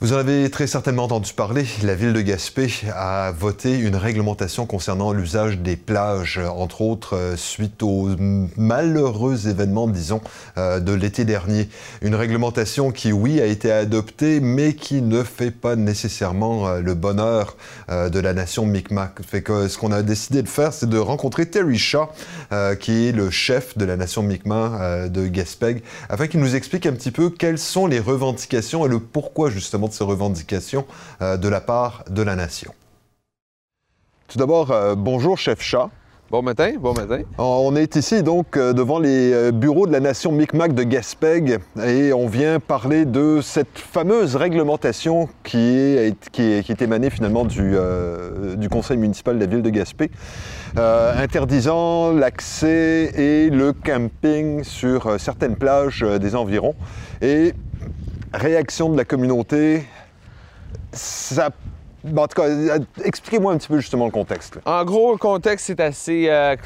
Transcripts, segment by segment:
Vous en avez très certainement entendu parler. La ville de Gaspé a voté une réglementation concernant l'usage des plages, entre autres euh, suite aux malheureux événements, disons, euh, de l'été dernier. Une réglementation qui, oui, a été adoptée, mais qui ne fait pas nécessairement euh, le bonheur de la nation Micmac. Fait que ce qu'on a décidé de faire, c'est de rencontrer Terry Shaw, qui est le chef de la nation Mi'kmaq de Gaspé, afin qu'il nous explique un petit peu quelles sont les revendications et le pourquoi justement de ces revendications euh, de la part de la nation. Tout d'abord, euh, bonjour, chef Chat. Bon matin, bon matin. On est ici donc euh, devant les bureaux de la nation Micmac de Gaspeg et on vient parler de cette fameuse réglementation qui est, qui est, émanée finalement du, du, conseil municipal de la ville de Gaspé, interdisant l'accès et le camping sur certaines plages des environs. Et réaction de la communauté, ça en tout cas, expliquez-moi un petit peu justement le contexte. En gros, le contexte est assez euh,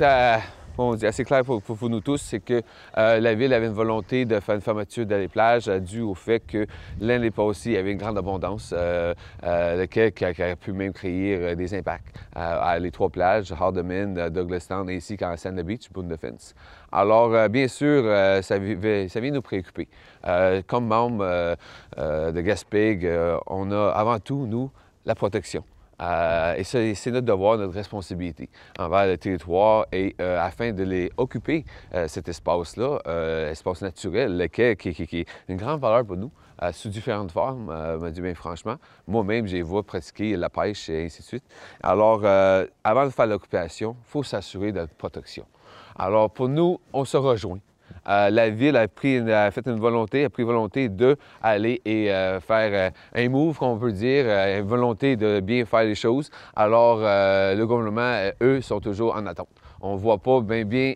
clair. assez clair pour, nous tous, c'est que euh, la ville avait une volonté de faire une fermeture des plages euh, au fait que l'année passée, il y avait une grande abondance, lequel qui a, pu même créer des impacts à les trois plages, Hardeman, Douglastown et ici, Sand Beach, Boone Defense. Alors, bien sûr, ça, ça, vient nous préoccuper. comme membre de Gaspig, on a avant tout, nous, la protection. Euh, et c'est notre devoir, notre responsabilité envers le territoire et euh, afin de les occuper, euh, cet espace-là, espace naturel, lequel, qui, est une grande valeur pour nous, sous différentes formes, me dit bien franchement. Moi-même, j'ai vu pratiquer la pêche et ainsi de suite. Alors, avant de faire l'occupation, il faut s'assurer de la protection. Alors, pour nous, on se rejoint. Euh, la ville a, pris fait une volonté, a pris volonté d'aller et euh, faire euh, un move, qu'on peut dire, une volonté de bien faire les choses. Alors, le gouvernement, eux, sont toujours en attente. On ne voit pas bien bien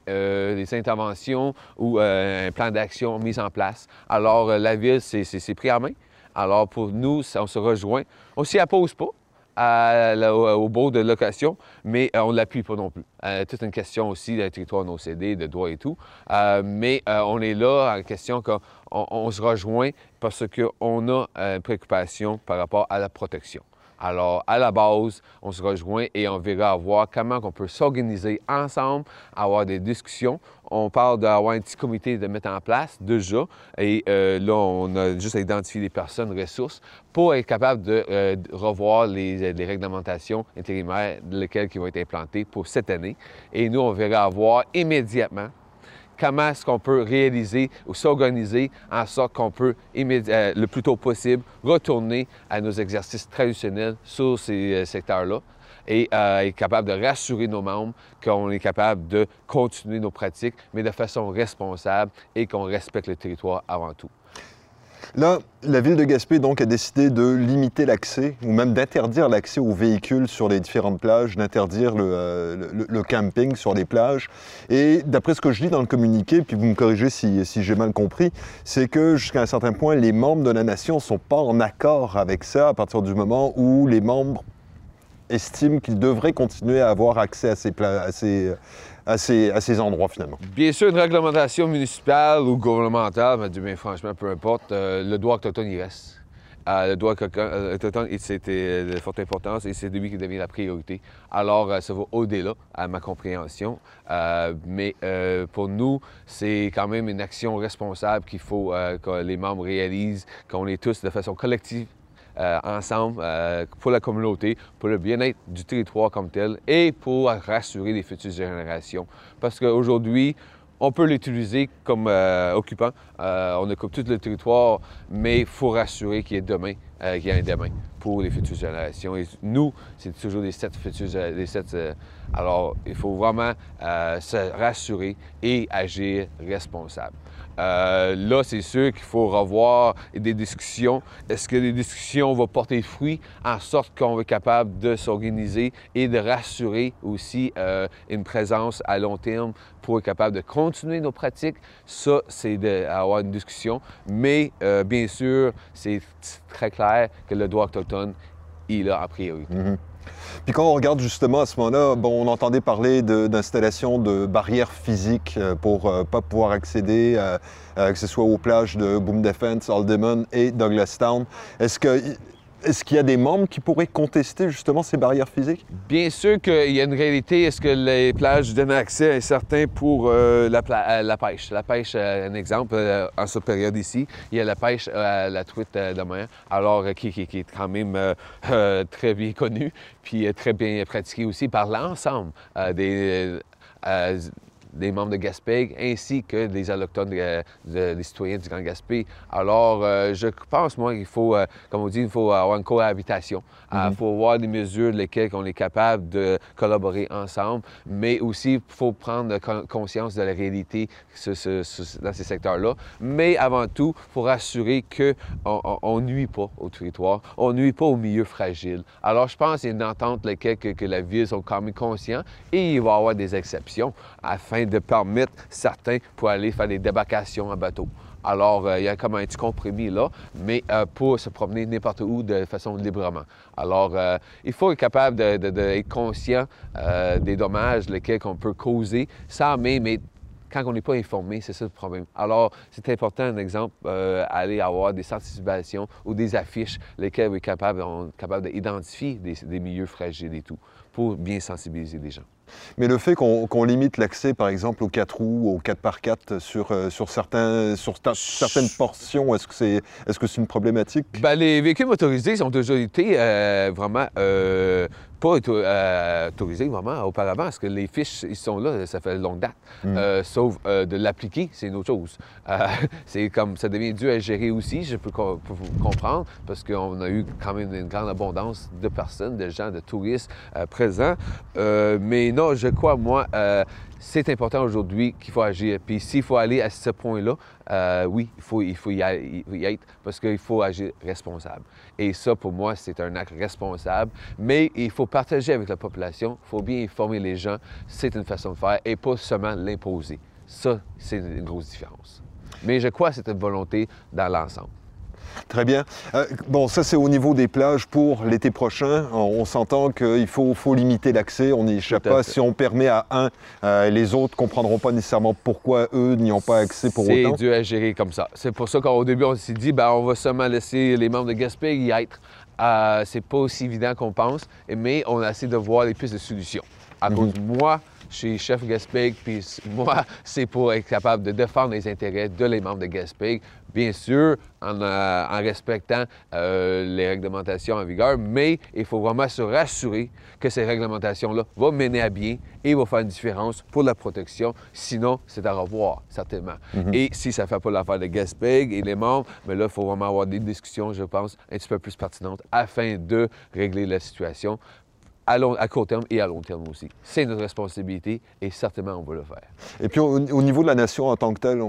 interventions ou un plan d'action mis en place. Alors, la ville, c'est pris à main. Alors, pour nous, on se rejoint. On s'y oppose pas au, beau de location, mais euh, on ne l'appuie pas non plus. Euh, toute une question aussi de territoire non cédé, de droit et tout. Euh, mais on est là en question qu'on on se rejoint parce qu'on a une préoccupation par rapport à la protection. Alors, à la base, on se rejoint et on verra voir comment on peut s'organiser ensemble, avoir des discussions. On parle d'avoir un petit comité de mettre en place déjà. Et euh, là, on a juste à identifier les personnes ressources pour être capable de euh, revoir les, réglementations intérimaires, lesquelles qui vont être implantées pour cette année. Et nous, on verra avoir immédiatement comment est-ce qu'on peut réaliser ou s'organiser en sorte qu'on peut euh, le plus tôt possible retourner à nos exercices traditionnels sur ces euh, secteurs-là et euh, être capable de rassurer nos membres qu'on est capable de continuer nos pratiques, mais de façon responsable et qu'on respecte le territoire avant tout. Là, la ville de Gaspé donc a décidé de limiter l'accès ou même d'interdire l'accès aux véhicules sur les différentes plages, d'interdire le, euh, camping sur les plages. Et d'après ce que je lis dans le communiqué, puis vous me corrigez si, j'ai mal compris, c'est que jusqu'à un certain point, les membres de la nation ne sont pas en accord avec ça à partir du moment où les membres estiment qu'ils devraient continuer à avoir accès à ces, à ces, à ces, endroits finalement. Bien sûr, une réglementation municipale ou gouvernementale, mais bien franchement, peu importe, euh, le droit autochtone, il reste. Euh, le droit euh, autochtone, c'était de forte importance et c'est lui qui devient la priorité. Alors, ça va au-delà à ma compréhension. mais pour nous, c'est quand même une action responsable qu'il faut que les membres réalisent, qu'on est tous de façon collective euh, ensemble euh, pour la communauté, pour le bien-être du territoire comme tel et pour rassurer les futures générations. Parce qu'aujourd'hui, on peut l'utiliser comme euh, occupant. on occupe tout le territoire, mais il faut rassurer qu'il y ait demain, qu'il y ait un demain pour les futures générations. Et nous, c'est toujours les sept futures... Les sept, alors, il faut vraiment se rassurer et agir responsable. Euh, là, c'est sûr qu'il faut revoir des discussions. Est-ce que les discussions vont porter fruit en sorte qu'on être capable de s'organiser et de rassurer aussi euh, une présence à long terme pour être capable de continuer nos pratiques? Ça, c'est d'avoir une discussion. Mais euh, bien sûr, c'est très clair que le droit autochtone, il a a priori. Mm-hmm. Puis quand on regarde justement à ce moment-là, bon, on entendait parler d'installation de, barrières physiques pour ne pas pouvoir accéder, que ce soit aux plages de Boom Defense, Alderman et Douglastown. Est-ce que est-ce qu'il y a des membres qui pourraient contester justement ces barrières physiques? Bien sûr qu'il y a une réalité. Est-ce que les plages donnent accès à certains pour euh, la, pêche? La pêche, euh, un exemple, euh, en cette période ici, il y a la pêche à la truite de mer, alors qui, est quand même très bien connue, puis très bien pratiquée aussi par l'ensemble des des membres de Gaspé ainsi que des allochtones, des citoyens du Grand Gaspé. Alors, euh, je pense, moi, qu'il faut, euh, comme on dit, il faut avoir une cohabitation. Il mhm. faut avoir des mesures lesquelles on est capable de collaborer ensemble, mais aussi, il faut prendre conscience de la réalité dans ces secteurs-là. Mais avant tout, il faut rassurer qu'on ne nuit pas au territoire, on ne nuit pas au milieu fragile. Alors, je pense qu'il y a une entente laquelle que, que la ville sont quand même conscients et il va y avoir des exceptions afin de permettre certains pour aller faire des débarcations en bateau. Alors, euh, il y a comme un petit compromis là, mais euh, pour se promener n'importe où de façon librement. Alors, euh, il faut être capable d'être conscient des dommages lesquels on peut causer sans même être quand on n'est pas informé, c'est ça le problème. Alors, c'est important, un exemple, aller avoir des sensibilisations ou des affiches lesquelles on est capable, capable d'identifier des, des milieux fragiles et tout, pour bien sensibiliser les gens. Mais le fait qu'on limite l'accès, par exemple, aux 4 roues, aux 4x4 sur, euh, sur, certains, sur certaines portions, est-ce que c'est est -ce c'est une problématique? Bien, les véhicules motorisés ont toujours été euh, vraiment euh, pas euh, autorisé vraiment auparavant, parce que les fiches, ils sont là, ça fait longue date. Mm. Euh, sauf euh, de l'appliquer, c'est une autre chose. c'est comme ça devient dur à gérer aussi, je peux vous comprendre, parce qu'on a eu quand même une grande abondance de personnes, de gens, de touristes présents. mais non, je crois, moi, c'est important aujourd'hui qu'il faut agir. Puis s'il faut aller à ce point-là, euh, oui, il faut, il faut y, être parce qu'il faut agir responsable. Et ça, pour moi, c'est un acte responsable. Mais il faut partager avec la population, il faut bien informer les gens. C'est une façon de faire et pas seulement l'imposer. Ça, c'est une grosse différence. Mais je crois que c'est une volonté dans l'ensemble. Très bien. Euh, bon, ça, c'est au niveau des plages pour l'été prochain. On, s'entend qu'il faut, faut, limiter l'accès. On n'y échappe pas. Si on permet à un, euh, les autres ne comprendront pas nécessairement pourquoi eux n'y ont pas accès pour autant. C'est dû à gérer comme ça. C'est pour ça qu'au début, on s'est dit, ben, on va seulement laisser les membres de Gaspé y être. Euh, c'est pas aussi évident qu'on pense, mais on a essayé de voir les pistes de solutions. À cause de mhm. moi, je suis chef Gaspé, puis moi, c'est pour être capable de défendre les intérêts de les membres de Gaspé, bien sûr, en, euh, respectant euh, les réglementations en vigueur, mais il faut vraiment se rassurer que ces réglementations-là vont mener à bien et vont faire une différence pour la protection. Sinon, c'est à revoir, certainement. Mhm. Et si ça ne fait pas l'affaire de Gaspé et les membres, mais là, il faut vraiment avoir des discussions, je pense, un petit peu plus pertinentes afin de régler la situation à, court terme et à long terme aussi. C'est notre responsabilité et certainement on va le faire. Et puis au, niveau de la nation en tant que telle,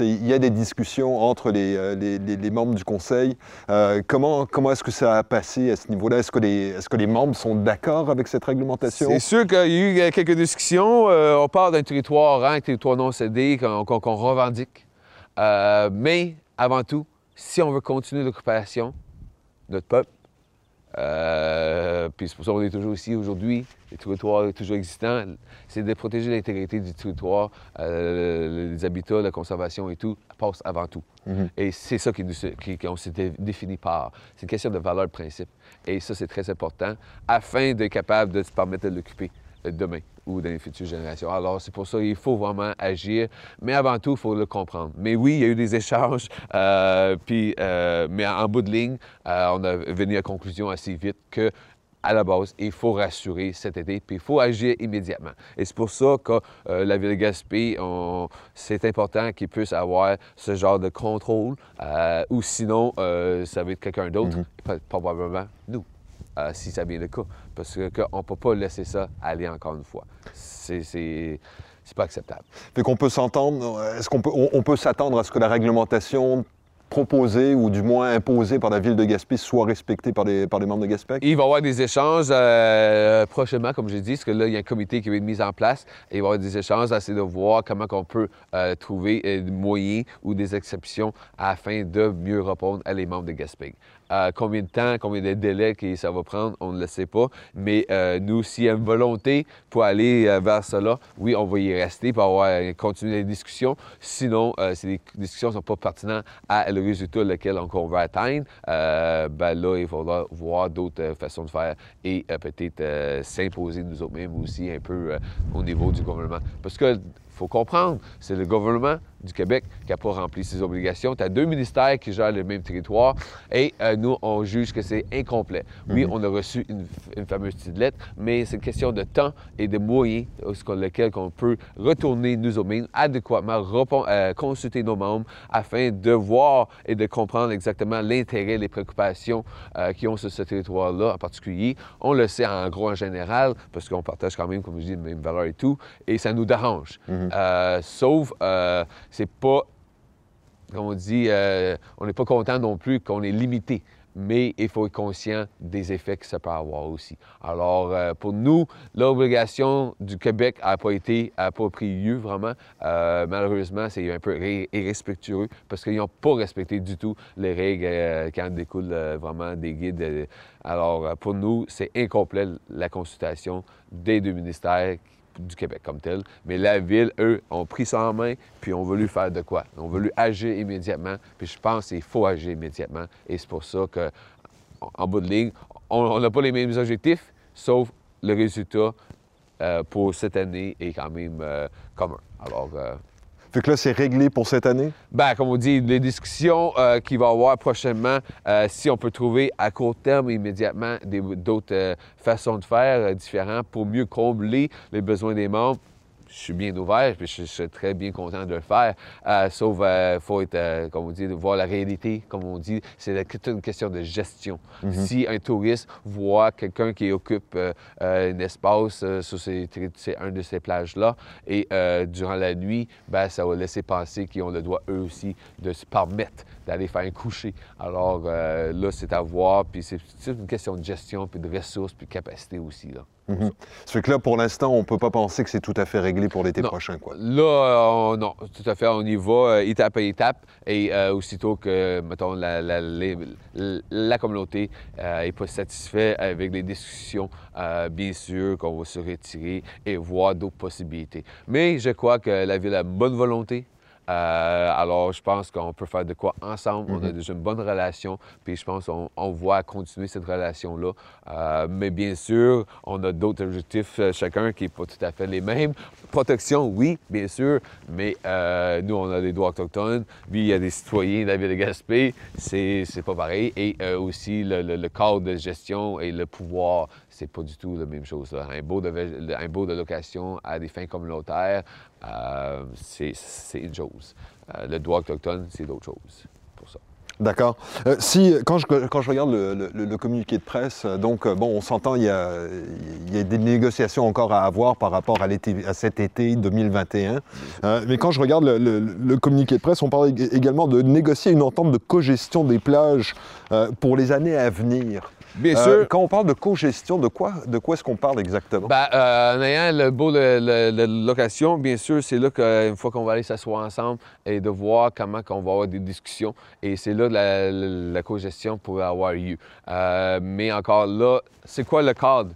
il y a des discussions entre les, euh, membres du Conseil. Euh, comment comment est-ce que ça a passé à ce niveau-là? Est-ce que, les, est que les membres sont d'accord avec cette réglementation? C'est sûr qu'il y a eu euh, quelques discussions. on parle d'un territoire rang, un territoire non cédé qu'on revendique. mais avant tout, si on veut continuer l'occupation, notre peuple, euh, puis c'est pour ça qu'on est toujours ici aujourd'hui. Les territoires toujours existants, c'est de protéger l'intégrité du territoire, euh, les habitats, la conservation et tout, passe avant tout. Mhm. Et c'est ça qu'on qui, qui s'est défini par. C'est une question de valeur de principe. Et ça, c'est très important afin d'être capable de se permettre de l'occuper demain ou dans les futures générations. Alors, c'est pour ça qu'il faut vraiment agir, mais avant tout, il faut le comprendre. Mais oui, il y a eu des échanges, euh, puis, euh, mais en bout de ligne, euh, on a venu à la conclusion assez vite que à la base, il faut rassurer cet été, puis il faut agir immédiatement. Et c'est pour ça que la Ville de Gaspé, c'est important qu'il puisse avoir ce genre de contrôle, ou sinon, ça va être quelqu'un d'autre, mm-hmm. probablement nous. Euh, si ça vient le cas. Parce qu'on ne peut pas laisser ça aller encore une fois. C'est pas acceptable. Fait qu'on peut s'entendre, est-ce qu'on peut, on, peut s'attendre à ce que la réglementation proposé ou du moins imposé par la ville de Gaspé soit respecté par les, par les membres de Gaspé? Il va y avoir des échanges euh, prochainement, comme j'ai dit, parce que là, il y a un comité qui va être mis en place et il va y avoir des échanges à de voir comment on peut euh, trouver des moyens ou des exceptions afin de mieux répondre à les membres de Gaspé. combien de temps, combien de délais que ça va prendre, on ne le sait pas. Mais nous, s'il y a une volonté pour aller vers cela, oui, on va y rester pour avoir, continuer les discussions. Sinon, si les discussions ne sont pas pertinentes à le résultat lequel on va atteindre, euh, ben là, il faudra voir d'autres euh, façons de faire et euh, peut-être s'imposer nous autres mêmes aussi un peu au niveau du gouvernement. Parce que faut comprendre, c'est le gouvernement du Québec qui n'a pas rempli ses obligations. Tu as deux ministères qui gèrent le même territoire et euh, nous, on juge que c'est incomplet. Oui, mhm. on a reçu une, fameuse petite lettre, mais c'est une question de temps et de moyens sur lesquels on peut retourner nous mêmes adéquatement, euh, consulter nos membres afin de voir et de comprendre exactement l'intérêt, les préoccupations euh, qui ont sur ce territoire-là en particulier. On le sait en gros en général parce qu'on partage quand même, comme je dis, les mêmes valeurs et tout, et ça nous dérange. Mhm. sauf c'est pas, comme on dit, euh, on n'est pas content non plus qu'on est limité mais il faut être conscient des effets que ça peut avoir aussi. Alors, euh, pour nous, l'obligation du Québec n'a pas été, lieu vraiment. Euh, malheureusement, c'est un peu irrespectueux parce qu'ils n'ont pas respecté du tout les règles qui en découlent vraiment des guides. Alors, pour nous, c'est incomplet la consultation des deux ministères du Québec comme tel. Mais la ville, eux, ont pris ça en main, puis ont voulu faire de quoi? Ils ont voulu agir immédiatement, puis je pense qu'il faut agir immédiatement. Et c'est pour ça qu'en bout de ligne, on n'a pas les mêmes objectifs, sauf le résultat euh, pour cette année est quand même euh, commun. Alors, euh, fait là, c'est réglé pour cette année? Bien, comme on dit, les discussions euh, qu'il va y avoir prochainement, euh, si on peut trouver à court terme immédiatement d'autres euh, façons de faire différentes pour mieux combler les besoins des membres, je suis bien ouvert, puis je, suis très bien content de le faire. Euh, sauf, il euh, faut être, euh, comme on dit, voir la réalité, comme on dit. C'est une question de gestion. Mhm. Si un touriste voit quelqu'un qui occupe un espace sur ces, un de ces plages-là, et durant la nuit, ben, ça va laisser penser qu'ils ont le droit, eux aussi, de se permettre d'aller faire un coucher. Alors là, c'est à voir, puis c'est une question de gestion, puis de ressources, puis de capacité aussi. Là. Mhm. Ça fait que là, pour l'instant, on ne peut pas penser que c'est tout à fait réglé pour l'été prochain. Quoi. Là, euh, non, tout à fait. On y va euh, étape à étape. Et euh, aussitôt que, mettons, la, la, communauté n'est pas satisfaite avec les discussions, bien sûr qu'on va se retirer et voir d'autres possibilités. Mais je crois que la ville a bonne volonté euh, alors, je pense qu'on peut faire de quoi ensemble. On a mhm. déjà une bonne relation, puis je pense qu'on on voit continuer cette relation-là. Euh, mais bien sûr, on a d'autres objectifs, euh, chacun qui n'est pas tout à fait les mêmes. Protection, oui, bien sûr, mais nous, on a des droits autochtones. Lui, il y a des citoyens de la ville de Gaspé. C'est pas pareil. Et aussi, le, cadre de gestion et le pouvoir, c'est pas du tout la même chose. Un, beau de, un beau de location à des fins communautaires, euh, c'est une chose. Euh, le droit autochtone, c'est d'autres choses pour ça. D'accord. Euh, si, quand je, quand je regarde le, communiqué de presse, donc, bon, on s'entend, il, y a, il y a des négociations encore à avoir par rapport à cet été 2021. mais quand je regarde le, communiqué de presse, on parle également de négocier une entente de cogestion des plages pour les années à venir. Bien euh, sûr. Quand on parle de co-gestion, de quoi, de quoi est-ce qu'on parle exactement? Bien, euh, en ayant le beau de, location, bien sûr, c'est là qu'une fois qu'on va aller s'asseoir ensemble et de voir comment on va avoir des discussions. Et c'est là que la, la co-gestion pourrait avoir lieu. Euh, mais encore là, c'est quoi le cadre?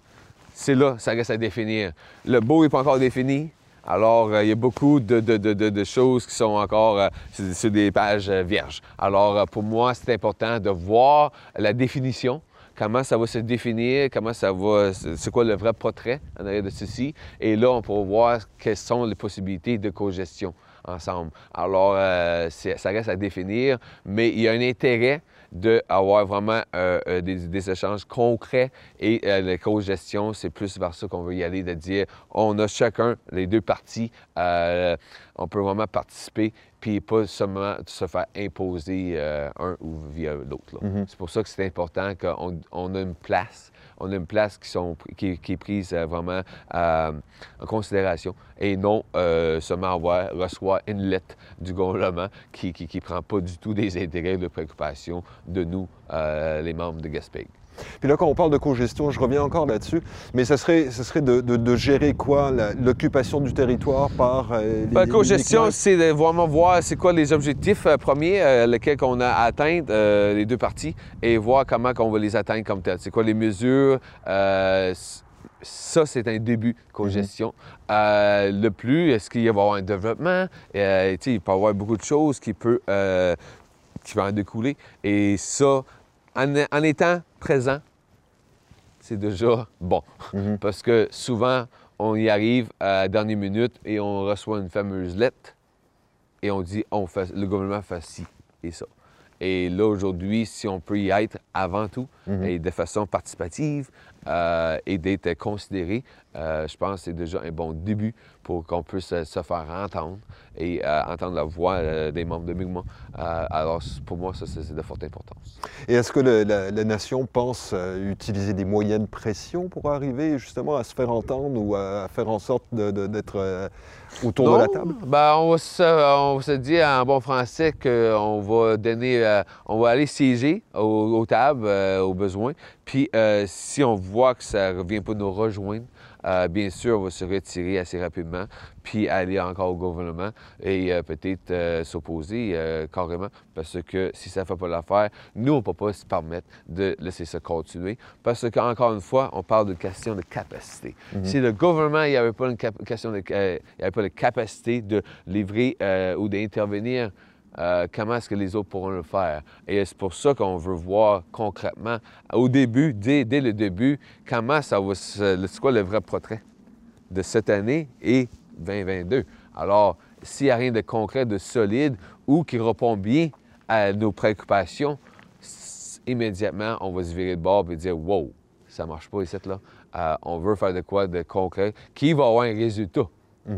C'est là, ça reste à définir. Le beau n'est pas encore défini. Alors, il y a beaucoup de, choses qui sont encore sur des pages vierges. Alors, pour moi, c'est important de voir la définition comment ça va se définir, comment ça va, c'est quoi le vrai portrait en arrière de ceci. Et là, on pourra voir quelles sont les possibilités de co-gestion ensemble. Alors, euh, ça reste à définir, mais il y a un intérêt d'avoir vraiment euh, euh, des, échanges concrets et la co-gestion, c'est plus vers ça qu'on veut y aller, de dire on a chacun, les deux parties, on peut vraiment participer puis pas seulement se faire imposer euh, un ou via l'autre. Mhm. C'est pour ça que c'est important qu'on on a une place, on a une place qui, est prise euh, vraiment en considération et non euh, seulement avoir, reçoit une lettre du gouvernement qui ne prend pas du tout des intérêts de préoccupation de nous, euh, les membres de Gaspé. Puis là, quand on parle de co-gestion, je reviens encore là-dessus, mais ça serait, ça serait de, de- de gérer quoi L'occupation du territoire par euh, les- La co-gestion, uniquement- c'est de vraiment voir c'est quoi les objectifs euh, premiers, euh, lesquels on a atteints, euh, les deux parties, et voir comment on va les atteindre comme tel. C'est quoi les mesures. ça, c'est un début de co-gestion. Euh, le plus, est-ce qu'il va y avoir un développement? Euh, il peut y avoir beaucoup de choses qui peuvent euh, qui en découler. Et ça, en, en étant présent, c'est déjà bon. Mhm. Parce que souvent, on y arrive à la dernière minute et on reçoit une fameuse lettre et on dit on fait, le gouvernement fait ci et ça. Et là, aujourd'hui, si on peut y être avant tout Mhm. et de façon participative euh, et d'être considéré, euh, je pense que c'est déjà un bon début pour qu'on puisse euh, se faire entendre et euh, entendre la voix des membres de Mi'kmaq. Alors, pour moi, ça, c'est de forte importance. Et est-ce que le- la, la nation pense utiliser des moyens de pression pour arriver justement à se faire entendre ou à, faire en sorte d'être autour de la table? Ben, on, se, on va se dire en bon français qu'on va donner, on va aller siéger aux, aux tables euh, au besoin. Puis si on voit que ça ne revient pas nous rejoindre, euh, bien sûr, on va se retirer assez rapidement, puis aller encore au gouvernement et euh, peut-être euh, s'opposer carrément, parce que si ça ne fait pas l'affaire, nous, on ne peut pas se permettre de laisser ça continuer, parce qu'encore une fois, on parle de question de capacité. Si le gouvernement il n'y avait pas une cap- question de, il y avait pas la capacité de livrer ou d'intervenir, euh, comment est-ce que les autres pourront le faire? Et c'est pour ça qu'on veut voir concrètement, au début, dès, le début, comment ça va se... C'est quoi le vrai portrait de cette année et 2022? Alors, s'il n'y a rien de concret, de solide ou qui répond bien à nos préoccupations, immédiatement, on va se virer de bord et dire Wow, ça marche pas ici, là. Euh, on veut faire de quoi de concret qui va avoir un résultat.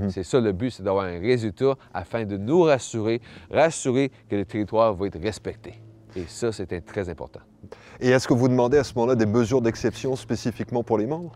C'est ça le but, c'est d'avoir un résultat afin de nous rassurer, rassurer que le territoire va être respecté. Et ça, c'est un- très important. Et est-ce que vous demandez à ce moment-là des mesures d'exception spécifiquement pour les membres?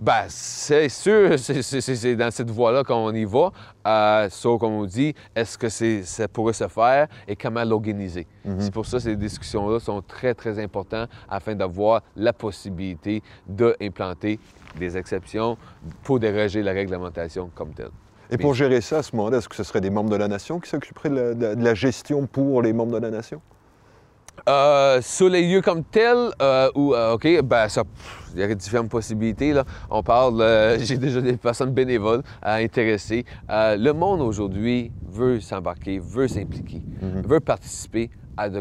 Ben, c'est sûr, c'est- dans cette voie-là qu'on y va. Euh, sauf, comme on dit, est-ce que c'est, ça pourrait se faire et comment l'organiser? C'est pour ça que ces discussions-là sont très, très importantes afin d'avoir la possibilité d'implanter des exceptions pour déroger la réglementation comme telle. Et pour gérer ça, à ce moment-là, est-ce que ce serait des membres de la nation qui s'occuperaient de la gestion pour les membres de la nation? Euh, sur les lieux comme tels, euh, ou, euh, OK, ben ça, il y aurait différentes possibilités. Là. On parle, euh, j'ai déjà des personnes bénévoles à intéresser. Euh, le monde aujourd'hui veut s'embarquer, veut s'impliquer, veut participer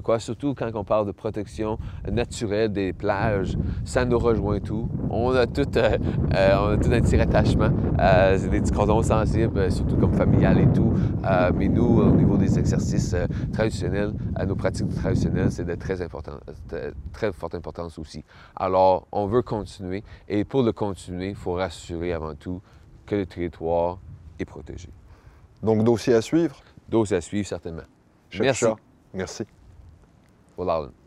quoi, surtout quand on parle de protection naturelle des plages, ça nous rejoint tout. On a tout, euh, euh, on a tout un petit rattachement. Euh, c'est des petits cordons sensibles, euh, surtout comme familial et tout. Mais nous, au niveau des exercices traditionnels, à nos pratiques traditionnelles, c'est de très, important, de très forte importance aussi. Alors, on veut continuer. Et pour le continuer, il faut rassurer avant tout que le territoire est protégé. Donc, dossier à suivre? Dose à suivre, certainement. Chef Merci. Chat, Merci. We'll all